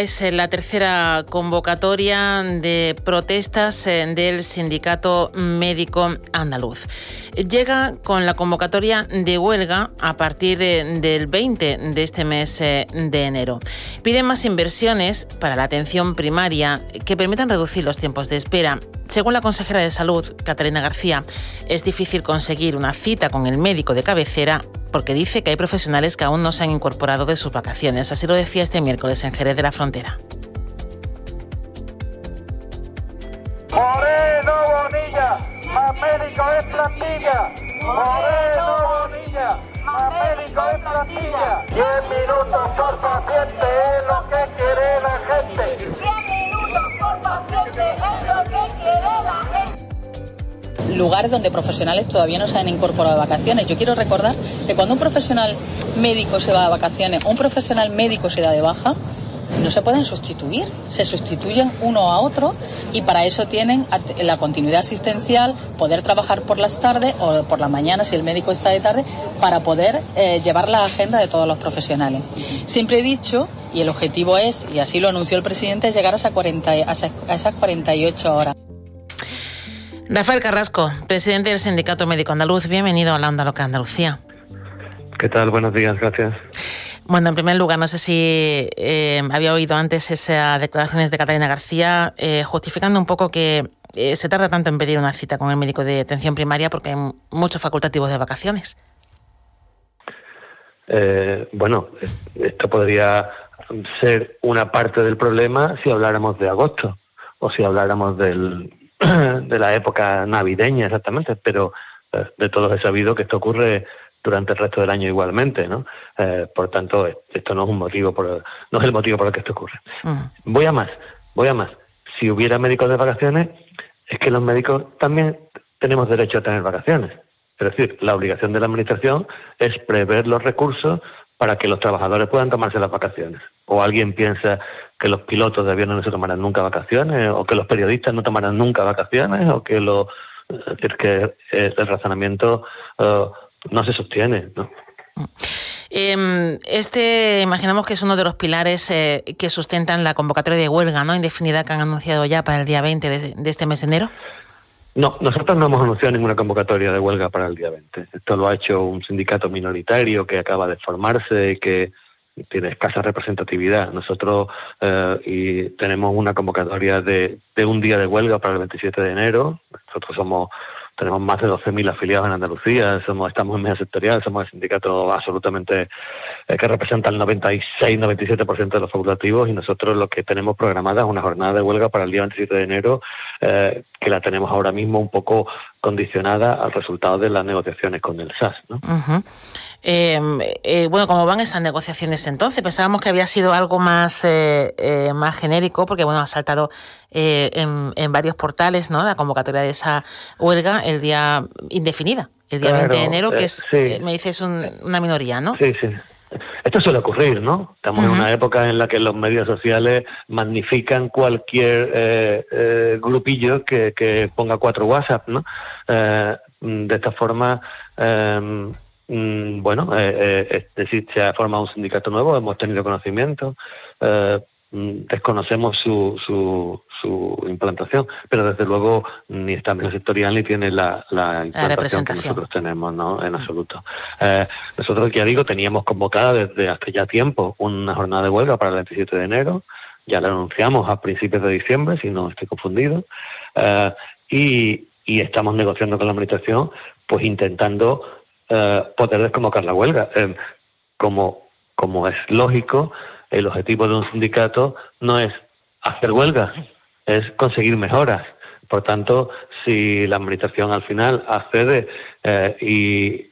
Es eh, la tercera convocatoria de protestas eh, del Sindicato Médico Andaluz. Llega con la convocatoria de huelga a partir eh, del 20 de este mes de enero. Piden más inversiones para la atención primaria que permitan reducir los tiempos de espera. Según la consejera de Salud, Catalina García, es difícil conseguir una cita con el médico de cabecera porque dice que hay profesionales que aún no se han incorporado de sus vacaciones. Así lo decía este miércoles en Jerez de la Frontera. Lugares donde profesionales todavía no se han incorporado de vacaciones. Yo quiero recordar que cuando un profesional médico se va de vacaciones un profesional médico se da de baja, no se pueden sustituir, se sustituyen uno a otro y para eso tienen la continuidad asistencial, poder trabajar por las tardes o por la mañana si el médico está de tarde, para poder eh, llevar la agenda de todos los profesionales. Siempre he dicho, y el objetivo es, y así lo anunció el presidente, llegar a, esas 40, a esas 48 horas. Rafael Carrasco, presidente del Sindicato Médico Andaluz, bienvenido a la Onda Loca Andalucía. ¿Qué tal? Buenos días, gracias. Bueno, en primer lugar, no sé si eh, había oído antes esas declaraciones de Catalina García eh, justificando un poco que eh, se tarda tanto en pedir una cita con el médico de atención primaria porque hay muchos facultativos de vacaciones. bueno, esto podría ser una parte del problema si habláramos de agosto o si habláramos del, de la época navideña exactamente, pero eh, de todos he sabido que esto ocurre durante el resto del año igualmente, ¿no? Eh, por tanto, esto no es un motivo por, no es el motivo por el que esto ocurre. Voy a más, voy a más. Si hubiera médicos de vacaciones, es que los médicos también tenemos derecho a tener vacaciones. Es decir, la obligación de la administración es prever los recursos para que los trabajadores puedan tomarse las vacaciones. O alguien piensa que los pilotos de aviones no se tomarán nunca vacaciones, o que los periodistas no tomarán nunca vacaciones, o que lo, es decir, que el razonamiento eh, no se sostiene. ¿no? Em, este, imaginamos que es uno de los pilares eh, que sustentan la convocatoria de huelga ¿no? indefinida que han anunciado ya para el día 20 de este mes de enero. No, nosotros no hemos anunciado ninguna convocatoria de huelga para el día 20. Esto lo ha hecho un sindicato minoritario que acaba de formarse y que tiene escasa representatividad. Nosotros eh, y tenemos una convocatoria de, de un día de huelga para el 27 de enero. Nosotros somos tenemos más de 12.000 afiliados en Andalucía, somos, estamos en medio sectorial, somos el sindicato absolutamente eh, que representa el 96-97% de los facultativos y nosotros lo que tenemos programada es una jornada de huelga para el día 27 de enero, eh, que la tenemos ahora mismo un poco condicionada al resultado de las negociaciones con el SAS. ¿no? Em, eh, bueno, ¿cómo van esas negociaciones entonces? Pensábamos que había sido algo más, eh, eh, más genérico, porque bueno, ha saltado en, varios portales ¿no? la convocatoria de esa huelga el día indefinida, el día 20 de enero, que es, me dices, una minoría, ¿no? Sí, sí. Esto suele ocurrir, ¿no? Estamos en una época en la que los medios sociales magnifican cualquier grupillo que, que, ponga cuatro WhatsApp, ¿no? de esta forma em, Mm, bueno, eh, eh, es decir, se ha formado un sindicato nuevo, hemos tenido conocimiento, eh, desconocemos su, su, su, implantación, pero desde luego ni está en sectorial ni tiene la, la implantación que nosotros tenemos, ¿no? En mm. absoluto. Eh, nosotros, ya digo, teníamos convocada desde hace ya tiempo una jornada de huelga para el 27 de enero, ya la anunciamos a principios de diciembre, si no estoy confundido, eh, y, y estamos negociando con la administración, pues intentando eh, poder desconvocar la huelga. Eh, como como es lógico, el objetivo de un sindicato no es hacer huelga, es conseguir mejoras. Por tanto, si la Administración al final accede eh, y,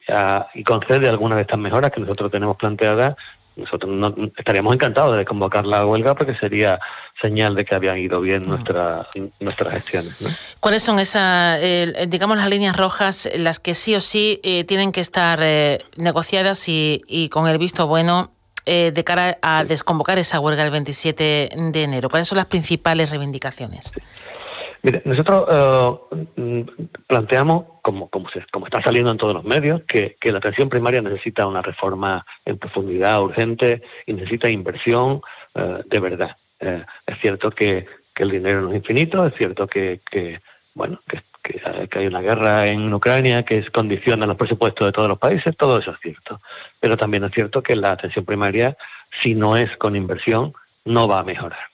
y concede algunas de estas mejoras que nosotros tenemos planteadas, nosotros no, estaríamos encantados de convocar la huelga porque sería señal de que habían ido bien nuestra, nuestras gestiones. ¿Cuáles son esas, digamos, las líneas rojas, las que sí o sí eh, tienen que estar eh, negociadas y, y, con el visto bueno eh, de cara a desconvocar esa huelga el 27 de enero? ¿Cuáles son las principales reivindicaciones? Mire, nosotros eh, planteamos, como, como, como está saliendo en todos los medios, que, la atención primaria necesita una reforma en profundidad urgente y necesita inversión eh, de verdad. Eh, es cierto que, el dinero no es infinito, es cierto que, bueno, que, hay una guerra en Ucrania que condiciona los presupuestos de todos los países, todo eso es cierto. Pero también es cierto que la atención primaria, si no es con inversión, no va a mejorar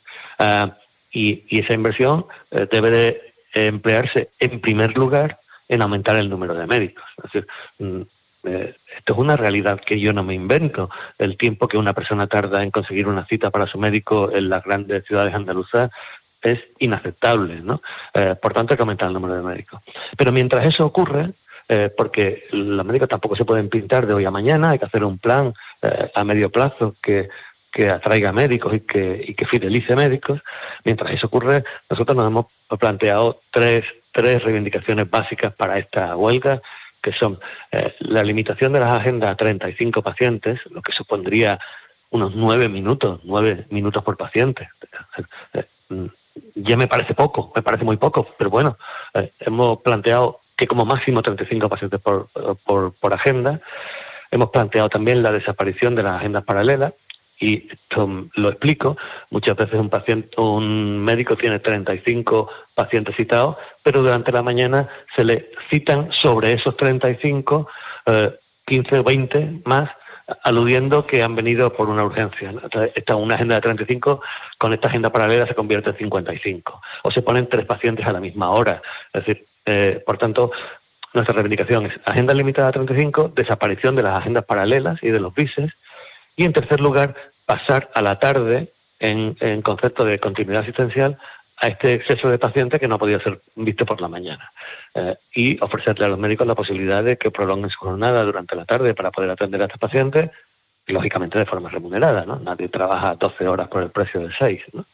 y, esa inversión eh, debe de emplearse en primer lugar en aumentar el número de médicos. Es decir, mm, eh, esto es una realidad que yo no me invento. El tiempo que una persona tarda en conseguir una cita para su médico en las grandes ciudades andaluzas es inaceptable, ¿no? Eh, por tanto, hay que aumentar el número de médicos. Pero mientras eso ocurre, porque los médicos tampoco se pueden pintar de hoy a mañana, hay que hacer un plan a medio plazo que que atraiga médicos y que, y que fidelice médicos. Mientras eso ocurre, nosotros nos hemos planteado tres, tres reivindicaciones básicas para esta huelga, que son eh, la limitación de las agendas a 35 pacientes, lo que supondría unos nueve minutos, nueve minutos por paciente. Eh, ya me parece poco, me parece muy poco, pero bueno, eh, hemos planteado que como máximo 35 pacientes por, por, agenda. Hemos planteado también la desaparición de las agendas paralelas, y esto lo explico, muchas veces un paciente, un médico tiene 35 pacientes citados, pero durante la mañana se le citan sobre esos 35 15 o 20 más aludiendo que han venido por una urgencia. Esta una agenda de 35, con esta agenda paralela se convierte en 55. O se ponen tres pacientes a la misma hora. Es decir, eh, por tanto, nuestra reivindicación es agenda limitada a 35, desaparición de las agendas paralelas y de los bises, y en tercer lugar, pasar a la tarde, en, concepto de continuidad asistencial, a este exceso de pacientes que no ha podido ser visto por la mañana. Eh, y ofrecerle a los médicos la posibilidad de que prolonguen su jornada durante la tarde para poder atender a estos pacientes, lógicamente de forma remunerada. ¿no? Nadie trabaja 12 horas por el precio de 6. ¿no?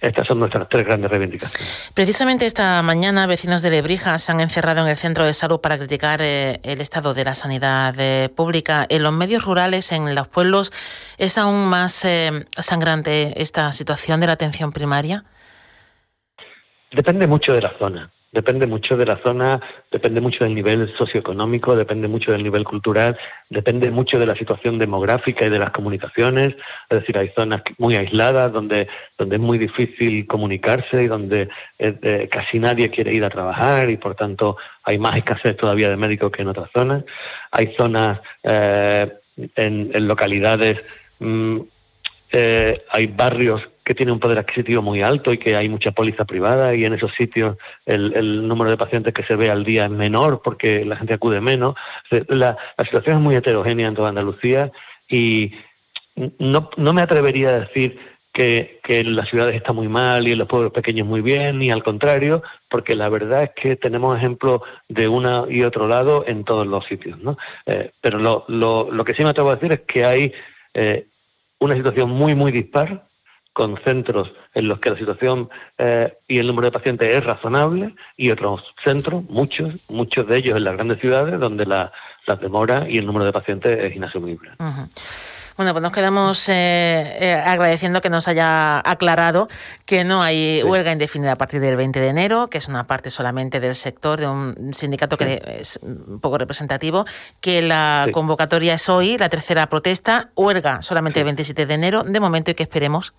Estas son nuestras tres grandes reivindicaciones. Precisamente esta mañana, vecinos de Lebrija se han encerrado en el centro de salud para criticar eh, el estado de la sanidad eh, pública. En los medios rurales, en los pueblos, ¿es aún más eh, sangrante esta situación de la atención primaria? Depende mucho de la zona. Depende mucho de la zona, depende mucho del nivel socioeconómico, depende mucho del nivel cultural, depende mucho de la situación demográfica y de las comunicaciones. Es decir, hay zonas muy aisladas donde, donde es muy difícil comunicarse y donde eh, casi nadie quiere ir a trabajar y por tanto hay más escasez todavía de médicos que en otras zonas. Hay zonas eh, en, localidades, mm, eh, hay barrios que tiene un poder adquisitivo muy alto y que hay mucha póliza privada y en esos sitios el, número de pacientes que se ve al día es menor porque la gente acude menos. La, situación es muy heterogénea en toda Andalucía y no, no me atrevería a decir que, que, en las ciudades está muy mal y en los pueblos pequeños muy bien, ni al contrario, porque la verdad es que tenemos ejemplos de una y otro lado en todos los sitios. ¿no? Eh, pero lo, lo, lo, que sí me atrevo a decir es que hay eh, una situación muy, muy dispar con centros en los que la situación eh, y el número de pacientes es razonable y otros centros, muchos, muchos de ellos en las grandes ciudades, donde la, demora y el número de pacientes es inasumible. Bueno, pues nos quedamos eh, eh, agradeciendo que nos haya aclarado que no hay huelga indefinida a partir del 20 de enero, que es una parte solamente del sector de un sindicato que es un poco representativo, que la convocatoria es hoy, la tercera protesta, huelga solamente el 27 de enero, de momento y que esperemos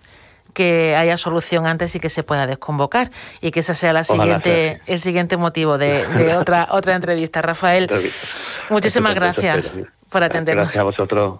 que haya solución antes y que se pueda desconvocar y que ese sea la siguiente, el siguiente motivo de, otra, otra entrevista. Rafael, muchísimas gracias. por atendernos. Gracias a vosotros.